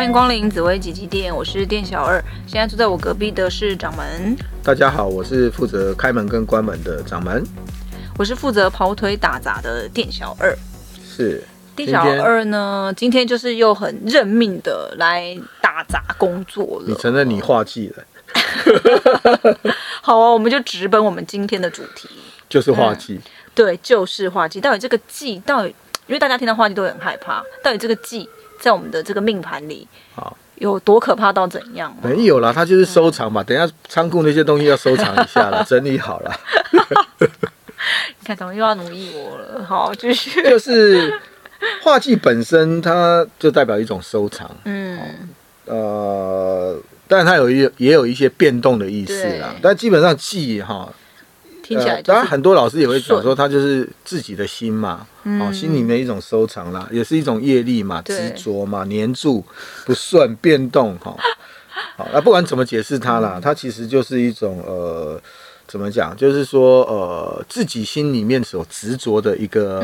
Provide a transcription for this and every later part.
欢迎光临紫薇吉吉店，我是店小二。现在坐在我隔壁的是掌门。大家好，我是负责开门跟关门的掌门。我是负责跑腿打杂的店小二。是。店小二呢，今天就是又很认命的来打杂工作了。你承认你画技了？好啊，我们就直奔我们今天的主题，就是画技。嗯。对，就是画技。到底这个技，到底因为大家听到画技都很害怕，到底这个技在我们的这个命盘里，好有多可怕到怎样？没有啦，它就是收藏嘛。嗯、等一下仓库那些东西要收藏一下了，整理好了。你看，怎么又要奴役我了？好，继续。就是。画技本身，它就代表一种收藏。嗯，呃，但它有一也有一些变动的意思啦。但基本上技哈，听起来，当然很多老师也会讲说，他就是自己的心嘛，哦，心里面一种收藏啦，也是一种业力嘛，执着嘛，黏住不顺变动哈。好，那不管怎么解释它啦，它其实就是一种呃，怎么讲？就是说呃，自己心里面所执着的一个。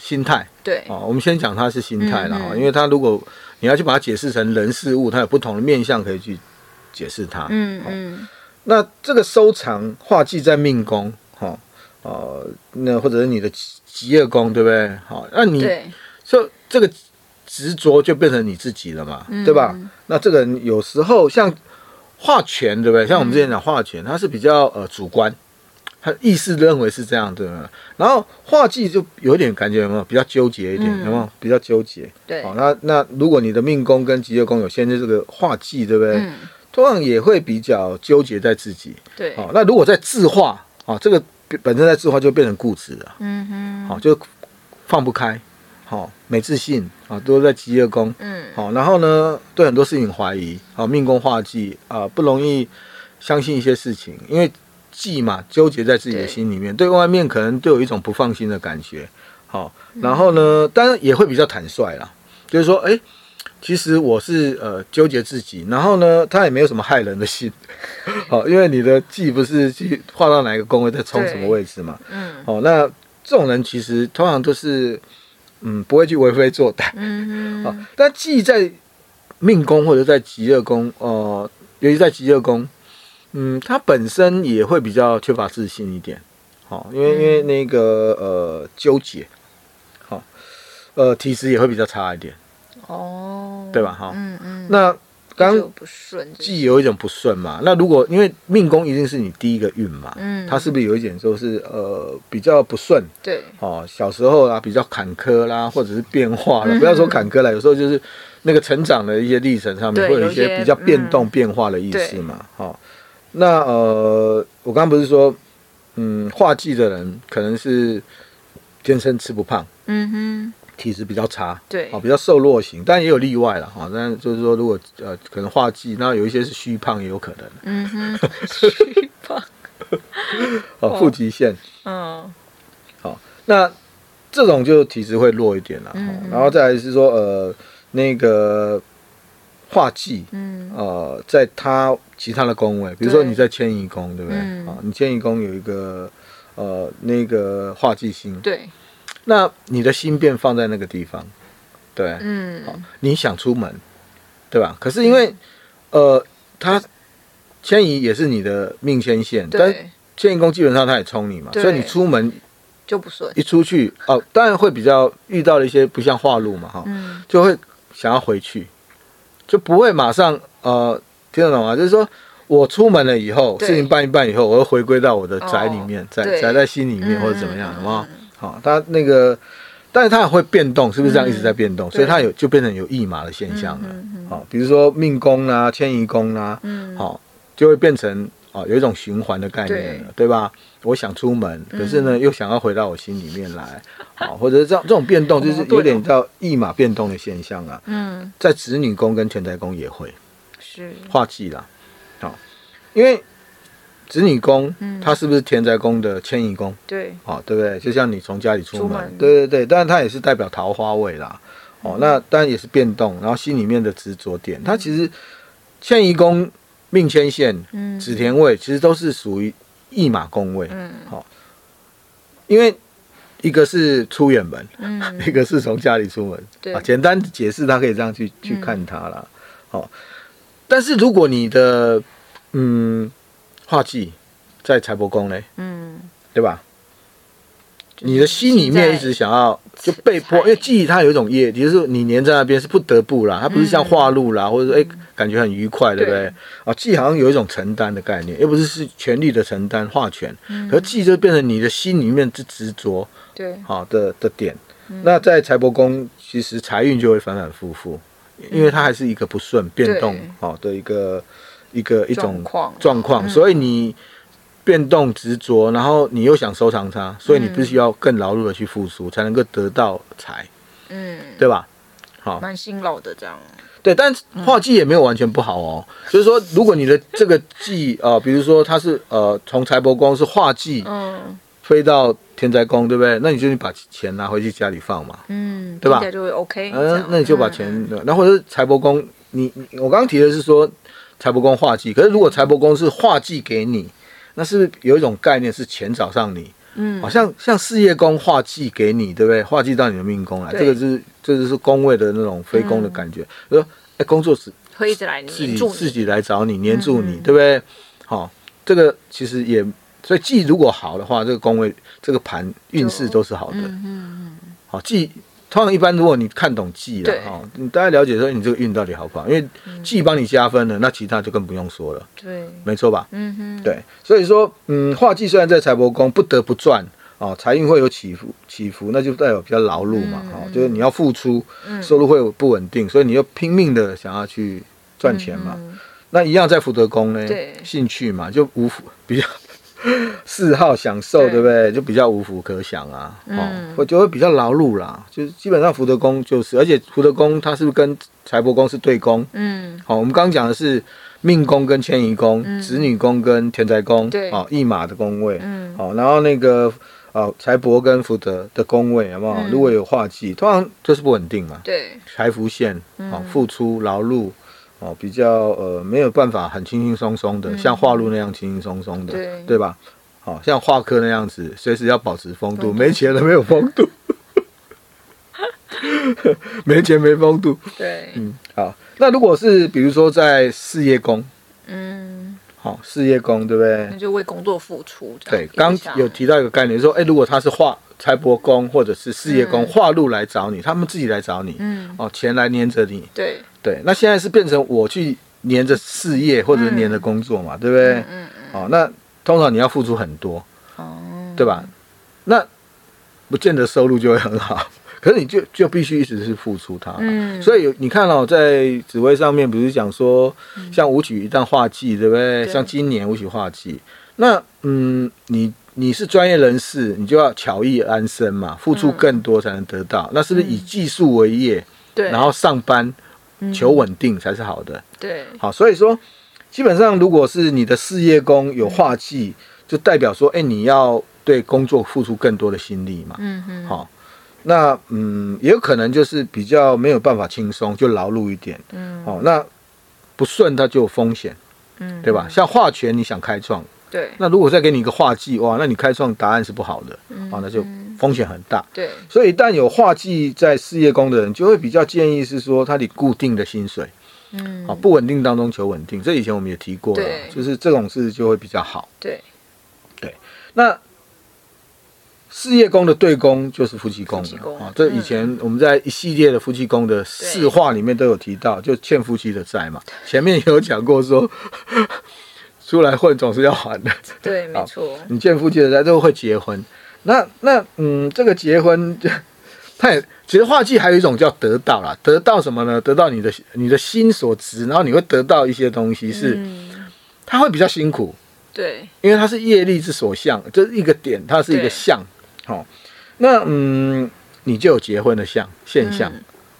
心态对哦，我们先讲它是心态了哈，因为它如果你要去把它解释成人事物，它有不同的面向可以去解释它。嗯嗯，那这个收藏画技在命宫哈，呃，那或者是你的疾厄宫，对不对？好，那你就这个执着就变成你自己了嘛，嗯、对吧？那这个人有时候像画权，对不对？像我们之前讲画权，它是比较呃主观。他意识认为是这样对不对，然后画技就有点感觉有没有比较纠结一点，有没有比较纠结？对，好，那那如果你的命宫跟疾厄宫有限制这个画技，对不对？嗯，通常也会比较纠结在自己。对，好，那如果在自画啊，这个本身在自画就变成固执了。嗯哼，好，就放不开，好，没自信啊，都在疾厄宫。嗯，好，然后呢，对很多事情怀疑，好，命宫化忌啊，不容易相信一些事情，因为。忌嘛，纠结在自己的心里面，对，对外面可能都有一种不放心的感觉。好，然后呢，当然也会比较坦率啦，就是说，哎，其实我是呃纠结自己，然后呢，他也没有什么害人的心。好，因为你的忌不是去画到哪一个宫位在冲什么位置嘛。嗯。好，那这种人其实通常都是嗯不会去为非作歹。嗯嗯。好，但忌在命宫或者在疾厄宫，呃，尤其在疾厄宫。嗯，他本身也会比较缺乏自信一点，好，因为因为那个呃纠结，好，呃体质也会比较差一点，哦，对吧？哈，嗯嗯，那刚不顺，既有一种不顺嘛，那如果因为命宫一定是你第一个运嘛，嗯，他是不是有一点就是呃比较不顺？对，哦，小时候啊比较坎坷啦，或者是变化了，不要说坎坷了，有时候就是那个成长的一些历程上面会有一些比较变动变化的意思嘛，好。那呃，我刚刚不是说，嗯，化技的人可能是天生吃不胖，嗯哼，体质比较差，对，哦，比较瘦弱型，但也有例外了哈。但就是说，如果呃，可能画技，那有一些是虚胖也有可能，嗯哼，虚胖，哦，腹肌线，嗯，好，那这种就体质会弱一点了，嗯，然后再来是说，呃，那个。画技，嗯，呃，在他其他的宫位，比如说你在迁移宫，对不对？啊，你迁移宫有一个，呃，那个画技星，对，那你的心便放在那个地方，对，嗯，好，你想出门，对吧？可是因为，呃，他迁移也是你的命迁线，但迁移宫基本上他也冲你嘛，所以你出门就不顺，一出去哦，当然会比较遇到了一些不像化路嘛，哈，就会想要回去。就不会马上呃听得懂吗？就是说我出门了以后，事情办一办以后，我会回归到我的宅里面，宅宅、哦、在心里面或者怎么样，好不好？好，他那个，但是他也会变动，是不是这样一直在变动？嗯、所以他有就变成有驿马的现象了。好，比如说命宫啊、迁移宫啊，好，就会变成。哦，有一种循环的概念了，对，对吧？我想出门，可是呢，嗯、又想要回到我心里面来，好，或者是这样这种变动，就是有点叫驿马变动的现象啊。嗯，在子女宫跟全宅宫也会是化忌啦，好，因为子女宫，它是不是田宅宫的迁移宫？对，好，对不对？就像你从家里出门，出门。对对对，当然它也是代表桃花位啦。哦，那当然也是变动，然后心里面的执着点，它其实迁移宫。命迁线、子田位其实都是属于驿马宫位，嗯，好，因为一个是出远门，嗯，一个是从家里出门，对。啊，简单解释，它可以这样去去看它啦。好、嗯，但是如果你的嗯化忌在财帛宫呢，嗯，对吧？你的心里面一直想要就被迫，因为记忆它有一种业，就是你黏在那边是不得不啦，它不是像化禄啦，或者说哎、欸、感觉很愉快，对不对？啊，忌好像有一种承担的概念，又不是是权力的承担，化权，可忌就变成你的心里面之执着，对，好的的点。那在财帛宫，其实财运就会反反复复，因为它还是一个不顺变动好的一个一个一种状况，所以你。变动执着，然后你又想收藏它，所以你必须要更劳碌的去付出，才能够得到财，嗯，对吧？好，蛮辛劳的这样。对，但画技也没有完全不好哦。就是说，如果你的这个忌呃，比如说它是呃从财帛宫是画技，嗯，飞到天灾宫，对不对？那你就把钱拿回去家里放嘛，嗯，对吧？就会 OK。嗯，那你就把钱，然后或者是财帛宫，你我刚刚提的是说财帛宫化忌，可是如果财帛宫是化忌给你。那是有一种概念是钱找上你？嗯，好像像事业宫化忌给你，对不对？化忌到你的命宫来，这个是这就是宫位的那种非宫的感觉。说，哎，工作是会一直来自己自己来找你，黏住你，对不对？好，这个其实也所以忌如果好的话，这个宫位这个盘运势都是好的。嗯嗯，好忌。通常一般，如果你看懂忌了哈，你大概了解说你这个运到底好不好？因为忌帮你加分了，那其他就更不用说了。对，没错吧？嗯哼，对。所以说，嗯，化忌虽然在财帛宫不得不赚啊，财运会有起伏起伏，那就代表比较劳碌嘛，哈，就是你要付出，收入会有不稳定，所以你要拼命的想要去赚钱嘛。那一样在福德宫呢，兴趣嘛，就无比较。嗜好享受，对不对？就比较无福可享啊，哦，会就会比较劳碌啦。就是基本上福德宫就是，而且福德宫它是不是跟财帛宫是对宫？嗯，好，我们刚刚讲的是命宫跟迁移宫，子女宫跟田宅宫，对，哦，驿马的宫位，嗯，好，然后那个呃财帛跟福德的宫位，好不好？如果有化忌，通常就是不稳定嘛，对，财福线，好，付出劳碌。哦，比较呃没有办法很轻轻松松的，嗯、像画路那样轻轻松松的，对，对吧？好、哦、像画科那样子，随时要保持风度，没钱了没有风度，没钱没风度。对，嗯，好。那如果是比如说在事业工，嗯，好、哦，事业工对不对？那就为工作付出。对，刚有提到一个概念，说，哎，如果他是画财帛宫或者是事业宫化禄来找你，他们自己来找你，嗯，哦，钱来黏着你，对。对，那现在是变成我去黏着事业或者黏着工作嘛，嗯、对不对？嗯嗯。哦，那通常你要付出很多，哦，对吧？那不见得收入就会很好，可是你就就必须一直是付出它。嗯。所以你看哦，在紫薇上面不是讲说，像武曲一旦化忌，对不对？对，像今年武曲化忌，那嗯，你你是专业人士，你就要巧艺安身嘛，付出更多才能得到。嗯、那是不是以技术为业？对。然后上班。求稳定才是好的。对，好，所以说，基本上如果是你的事业宫有化忌，就代表说，哎，你要对工作付出更多的心力嘛。嗯哼。好，那嗯，也有可能就是比较没有办法轻松，就劳碌一点。嗯。好，那不顺它就有风险。嗯。对吧？像化权，你想开创。对。那如果再给你一个化忌，哇，那你开创答案是不好的。嗯。好，那就。风险很大，对，所以一旦有化忌在事业宫的人，就会比较建议是说，他得固定的薪水，嗯，啊，不稳定当中求稳定，这以前我们也提过了，就是这种事就会比较好，对，对。那事业宫的对宫就是夫妻宫，啊，这以前我们在一系列的夫妻宫的四化里面都有提到，就欠夫妻的债嘛，前面有讲过说，出来混总是要还的，对，没错，你欠夫妻的债都会结婚。那那嗯，这个结婚，他也其实画技还有一种叫得到啦，得到什么呢？得到你的你的心所值，然后你会得到一些东西是，他会比较辛苦，对，因为它是业力之所向，就是一个点，它是一个相，好、哦，那嗯，你就有结婚的相现象，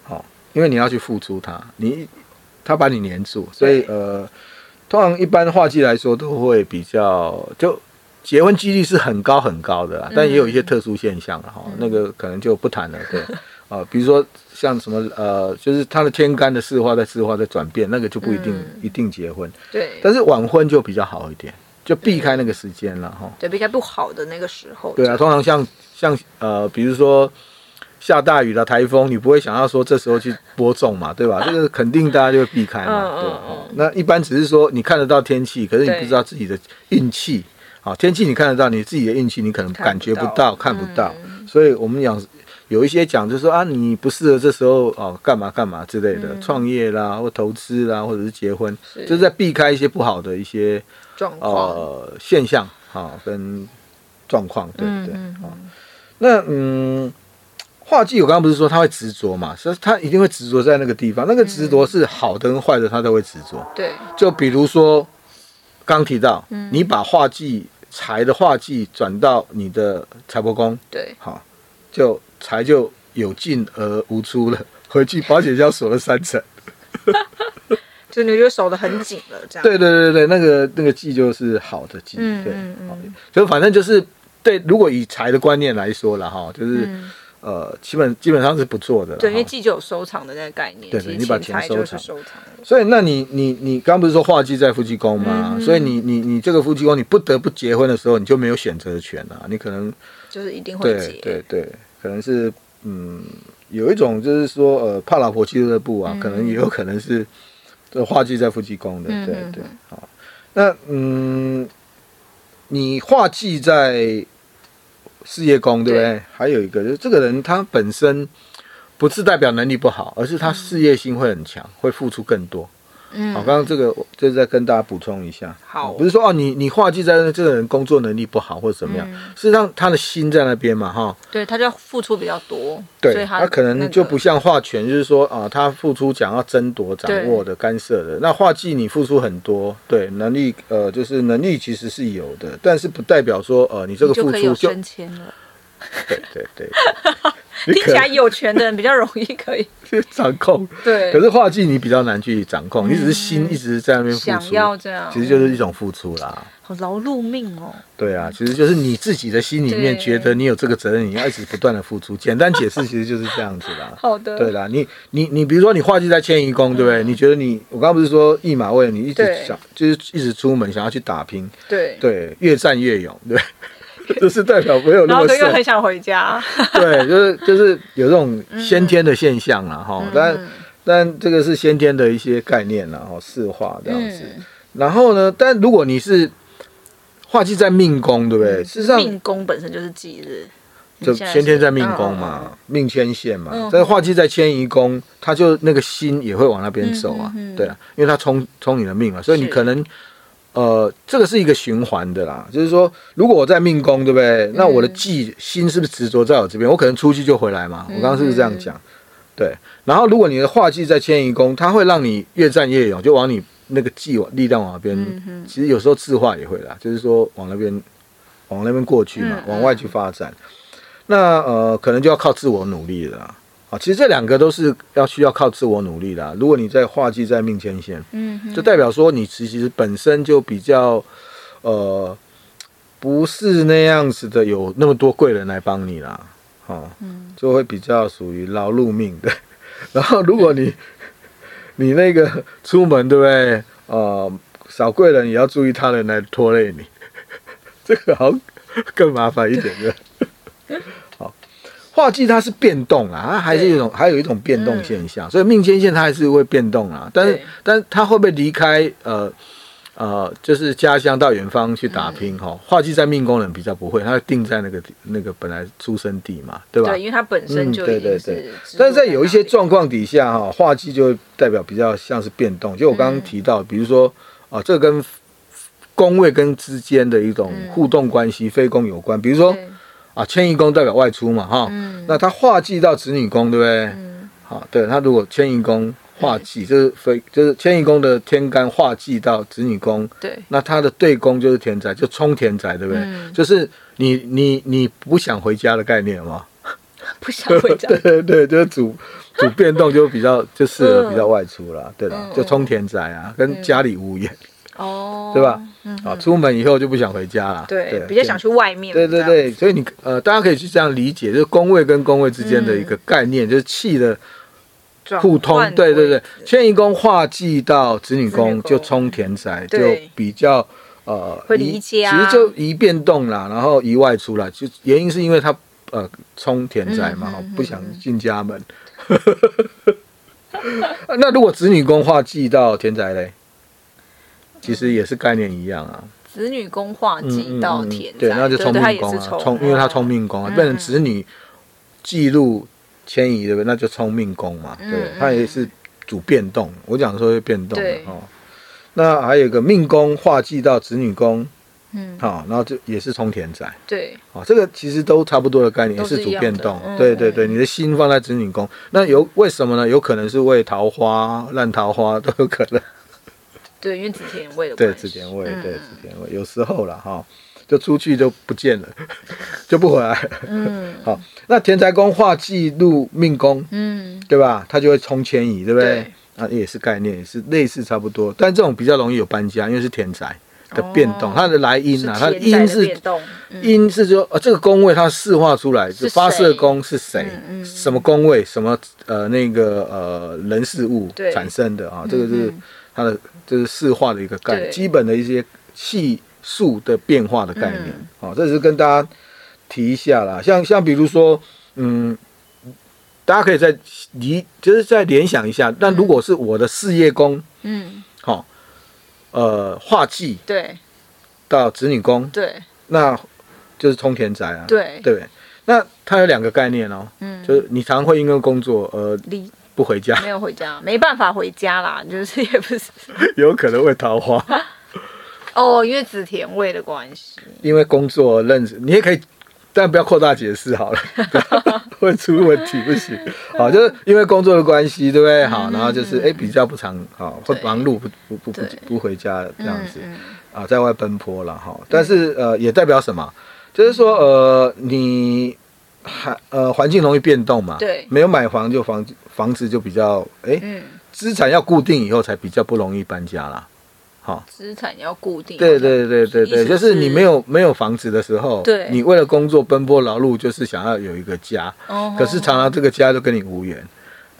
好、嗯哦，因为你要去付出它，你他把你黏住，所以呃，通常一般画技来说都会比较就。结婚几率是很高很高的，但也有一些特殊现象哈，嗯、那个可能就不谈了。对，啊，比如说像什么呃，就是他的天干的四化在四化在转变，那个就不一定、嗯、一定结婚。对，但是晚婚就比较好一点。就避开那个时间了哈。对，避开不好的那个时候。对啊，通常像像呃，比如说下大雨了、台风，你不会想要说这时候去播种嘛，对吧？这个肯定大家就会避开嘛。嗯嗯嗯。那一般只是说你看得到天气，可是你不知道自己的运气。好，天气你看得到，你自己的运气你可能感觉不到、看不到。所以我们讲。有一些讲就是说啊，你不适合这时候哦，干嘛干嘛之类的，创、嗯、业啦，或投资啦，或者是结婚，是就是在避开一些不好的一些状况呃现象哈、哦，跟状况，对不对？嗯嗯哦、那嗯，化忌我刚刚不是说他会执着嘛，所以他一定会执着在那个地方，那个执着是好的跟坏的，他都会执着。对、嗯，就比如说刚提到，嗯、你把化忌财的化忌转到你的财帛宫，对，好就。财就有进而无出了，回去保险箱锁了三层，就你就守得很紧了，这样。对对对对，那个那个忌就是好的忌，嗯、对，嗯嗯，就反正就是对。如果以财的观念来说了哈，就是、嗯、呃，基本基本上是不做的。对，因为忌就有收藏的那个概念，对对，你把钱收藏，收藏。所以，那你你你刚不是说化忌在夫妻宫吗？嗯、所以你你你这个夫妻宫，你不得不结婚的时候，你就没有选择权了，你可能就是一定会结，对对对。可能是嗯，有一种就是说呃，怕老婆俱乐部啊，嗯、可能也有可能是这化忌在夫妻宫的，嗯、对对，好，那嗯，你化忌在事业工，对不对？对，还有一个就是这个人他本身不是代表能力不好，而是他事业心会很强，嗯、会付出更多。嗯，好，刚刚这个就是再跟大家补充一下，好，不是说哦，你你画技在那，这个人工作能力不好或者怎么样，事实上他的心在那边嘛，哈，对，他就要付出比较多，对，他可能就不像画权，就是说啊，他付出讲要争夺、掌握的、干涉的，那画技你付出很多，对，能力呃，就是能力其实是有的，但是不代表说呃，你这个付出就升迁了，对对对。听起来有权的人比较容易可以 去掌控，对。可是画技你比较难去掌控，你只是心一直在那边想要这样，其实就是一种付出啦。好劳碌命哦。对啊，其实就是你自己的心里面觉得你有这个责任，你要一直不断的付出。简单解释，其实就是这样子啦。好的。对啦，你你你，比如说你画技在迁移宫，对不对？你觉得你，我刚刚不是说驿马位，你一直想就是一直出门想要去打拼，对对，越战越勇，对。就是代表没有那么顺，然后又很想回家。对，就是就是有这种先天的现象了哈，嗯、但但这个是先天的一些概念了哈，四化这样子。嗯、然后呢，但如果你是化忌在命宫，对不对？事实上，命宫本身就是忌日，就先天在命宫嘛，嗯、命牵线嘛。嗯、但是化忌在迁移宫，他就那个心也会往那边走啊，嗯嗯、对啊，因为他冲冲你的命啊，所以你可能。呃，这个是一个循环的啦，就是说，如果我在命宫，对不对？那我的忌心是不是执着在我这边？我可能出去就回来嘛。我刚刚是不是这样讲？对。然后，如果你的化忌在迁移宫，它会让你越战越勇，就往你那个忌力量往那边。其实有时候字化也会啦，就是说往那边往那边过去嘛，往外去发展。那呃，可能就要靠自我努力了。啊，其实这两个都是要需要靠自我努力的啊。如果你在画忌在命牵线，嗯，就代表说你其实本身就比较，呃，不是那样子的，有那么多贵人来帮你啦，哦，嗯，就会比较属于劳碌命的。然后如果你你那个出门对不对？呃，少贵人也要注意他人来拖累你，这个好更麻烦一点的。化忌它是变动啊，它还是一种，还有一种变动现象，所以命迁线它还是会变动啊。但是，但它会不会离开呃呃，就是家乡到远方去打拼哈？化忌在命宫人比较不会，它会定在那个那个本来出生地嘛，对吧？对，因为它本身就对对对。但是在有一些状况底下哈，化忌就会代表比较像是变动。就我刚刚提到，比如说啊，这跟宫位跟之间的一种互动关系，非宫有关，比如说。啊，迁移宫代表外出嘛，哈，嗯、那他化忌到子女宫，对不对？嗯，好，对他如果迁移宫化忌，就是非就是迁移宫的天干化忌到子女宫，对，那他的对宫就是田宅，就冲田宅，对不对？嗯、就是你你你不想回家的概念嘛，不想回家，对对对，就是主主变动就比较就适合比较外出了，对了，就冲田宅啊，跟家里无缘。哦，对吧？啊，出门以后就不想回家了，对，比较想去外面。对对对，所以你呃，大家可以去这样理解，就是宫位跟宫位之间的一个概念，就是气的互通。对对对，迁移宫化忌到子女宫就冲田宅，就比较呃会离家，其实就移变动啦，然后移外出啦，就原因是因为他呃冲田宅嘛，嗯、不想进家门。那如果子女宫化忌到田宅嘞，其实也是概念一样啊。子女宫化忌到田宅，对，那就聪命宫啊，聪，因为他聪命宫啊，变成子女记录迁移对不对？那就聪命宫嘛，对，他也是主变动。我讲说会变动的哦。那还有一个命宫化忌到子女宫，嗯，好，然后就也是冲田宅，对，哦，这个其实都差不多的概念，也是主变动，对对对，你的心放在子女宫，那有为什么呢？有可能是为桃花、烂桃花都有可能。对，因为子田位的对子田位，对子田位，有时候了哈，就出去就不见了，就不回来了。嗯，好，那田宅宫化忌入命宫，嗯，对吧？它就会冲迁移，对不对？啊，也是概念，也是类似差不多，但这种比较容易有搬家，因为是田宅的变动，它的来因啊，它的因是因是说，呃，这个宫位它释化出来，就发射宫是谁，什么宫位，什么呃那个呃人事物产生的啊，这个是它的。这是四化的一个概念，基本的一些系数的变化的概念，好，这是跟大家提一下啦。像像比如说，嗯，大家可以再离，就是再联想一下。但如果是我的事业宫，嗯，好，呃，化忌对，到子女宫对，那就是冲田宅啊，对对。那它有两个概念哦，嗯，就是你常常会因为工作而离。不回家，没有回家，没办法回家啦，就是也不是，有可能会桃花。哦，因为紫田味的关系，因为工作认识，你也可以，但不要扩大解释好了，会出问题不行。好，就是因为工作的关系，对不对？好，然后就是哎比较不常，好会忙碌，不不不不不回家这样子啊，在外奔波了哈。但是呃，也代表什么？就是说呃，你还呃环境容易变动嘛，对，没有买房就房子。房子就比较哎，资产要固定以后才比较不容易搬家啦。好，资产要固定。对对对对对，就是你没有没有房子的时候，对，你为了工作奔波劳碌，就是想要有一个家。哦。可是常常这个家就跟你无缘。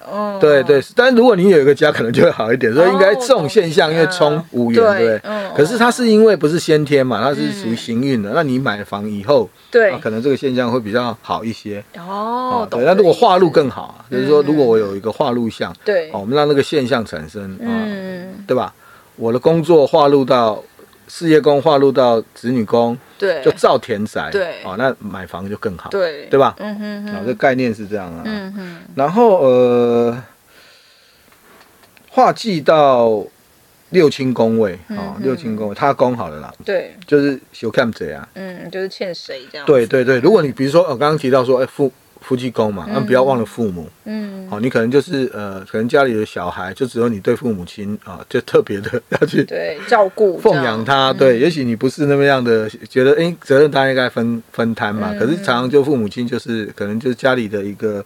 哦，对对，但如果你有一个家，可能就会好一点。所以应该这种现象，因为冲无缘，对不对？可是它是因为不是先天嘛，它是属于行运的。那你买房以后，对，可能这个现象会比较好一些。哦，对。那如果化禄更好，就是说，如果我有一个化禄相，对，我们让那个现象产生，嗯，对吧？我的工作化禄到事业宫，化入到子女宫。对，就造田宅，对，哦，那买房就更好，对，对吧？嗯哼哼，这概念是这样啊。嗯哼，然后呃，化忌到六亲宫位啊，六亲宫位，他宫好了啦。对，就是小看谁啊？嗯，就是欠谁这样？对对对，如果你比如说，我刚刚提到说，哎，父。夫妻宫嘛，那不要忘了父母。嗯，好，你可能就是呃，可能家里的小孩就只有你对父母亲啊，就特别的 要去对照顾奉养他。对，也许你不是那么样的觉得，哎，责任大家应该分分摊嘛。可是常常就父母亲就是可能就是家里的一个，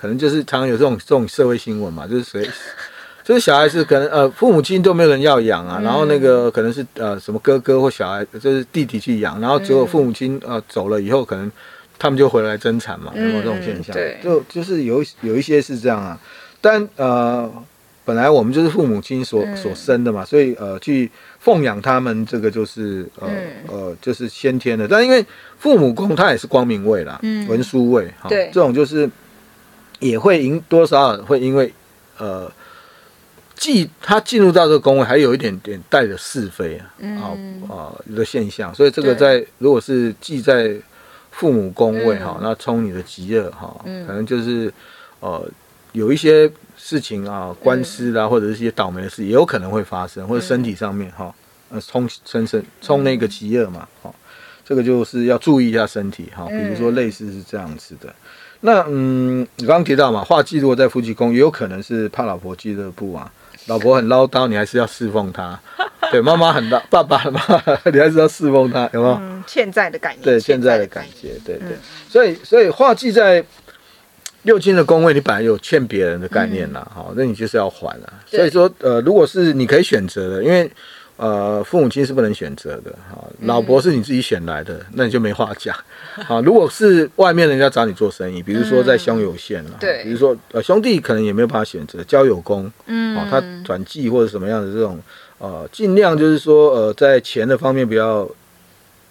可能就是常常有这种这种社会新闻嘛，就是谁，就是小孩子可能呃父母亲都没有人要养啊，然后那个可能是呃什么哥哥或小孩就是弟弟去养，然后结果父母亲呃走了以后可能。他们就回来争产嘛，有没有这种现象？对，就就是有有一些是这样啊。但呃，本来我们就是父母亲所所生的嘛，所以呃，去奉养他们，这个就是呃呃，就是先天的。但因为父母宫它也是光明位啦，文书位，对，这种就是也会因多少会因为呃，既他进入到这个宫位，还有一点点带着是非啊啊啊的现象，所以这个在如果是记在。父母宫位哈，那冲你的吉厄哈，可能就是呃有一些事情啊，官司啦，或者是一些倒霉的事，也有可能会发生，或者身体上面哈，呃冲身身冲那个吉厄嘛，哈，这个就是要注意一下身体哈，比如说类似是这样子的。那嗯，你刚刚提到嘛，化忌如果在夫妻宫，也有可能是怕老婆俱乐部啊，老婆很唠叨，你还是要侍奉她。对，妈妈很唠，爸爸妈，你还是要侍奉她，有没有？嗯，欠债的感觉。对，欠债的感觉，对对。所以，所以化忌在六亲的宫位，你本来有欠别人的概念啦，好，那你就是要还了。所以说，呃，如果是你可以选择的，因为呃，父母亲是不能选择的，好，老婆是你自己选来的，那你就没话讲。好，如果是外面人家找你做生意，比如说在兄友线了，对，比如说呃兄弟可能也没有办法选择交友工，嗯，哦，他转寄或者什么样的这种。呃，尽量就是说呃，在钱的方面不要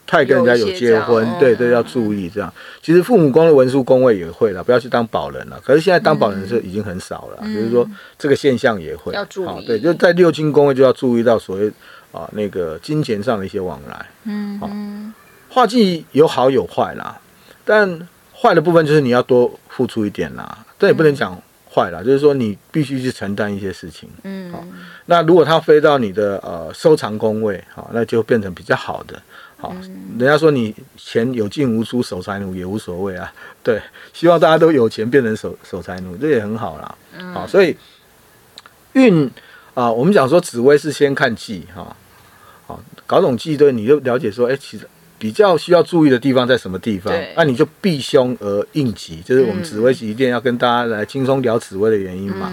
太跟人家有结婚，对对，要注意这样。其实父母宫的文书宫位也会了，不要去当保人了。可是现在当保人是已经很少了，嗯、就是说这个现象也会要注意。对，就在六亲宫位就要注意到所谓啊那个金钱上的一些往来。嗯，好，化忌有好有坏啦，但坏的部分就是你要多付出一点啦，但也不能讲坏啦，就是说你必须去承担一些事情。嗯，好，那如果它飞到你的呃收藏工位，好，那就变成比较好的。好，人家说你钱有进无出，守财奴也无所谓啊。对，希望大家都有钱变成守守财奴，这也很好啦。好，所以运啊，我们讲说紫微是先看忌哈，好，搞懂忌对，你就了解说，哎，其实比较需要注意的地方在什么地方，那你就避凶而应急，就是我们紫微一定要跟大家来轻松聊紫微的原因嘛。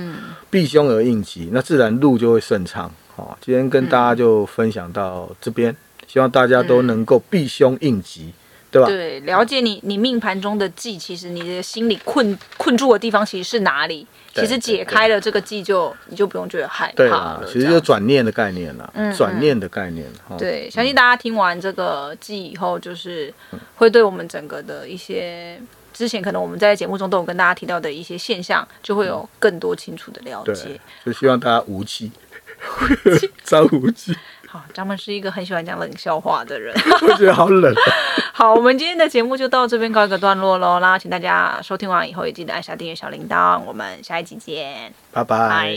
避凶而应急，那自然路就会顺畅。好，今天跟大家就分享到这边。希望大家都能够避凶应急，嗯、对吧？对，了解你你命盘中的忌，其实你的心里困困住的地方其实是哪里？其实解开了这个忌，就你就不用觉得害怕了。其实就转念的概念了，嗯，转念的概念。嗯、对，相信大家听完这个忌以后，就是会对我们整个的一些之前可能我们在节目中都有跟大家提到的一些现象，就会有更多清楚的了解。就希望大家无忌，张无忌。好，张们是一个很喜欢讲冷笑话的人，我觉得好冷。好，我们今天的节目就到这边告一个段落喽。那请大家收听完以后也记得按下订阅小铃铛。我们下一集见，拜拜。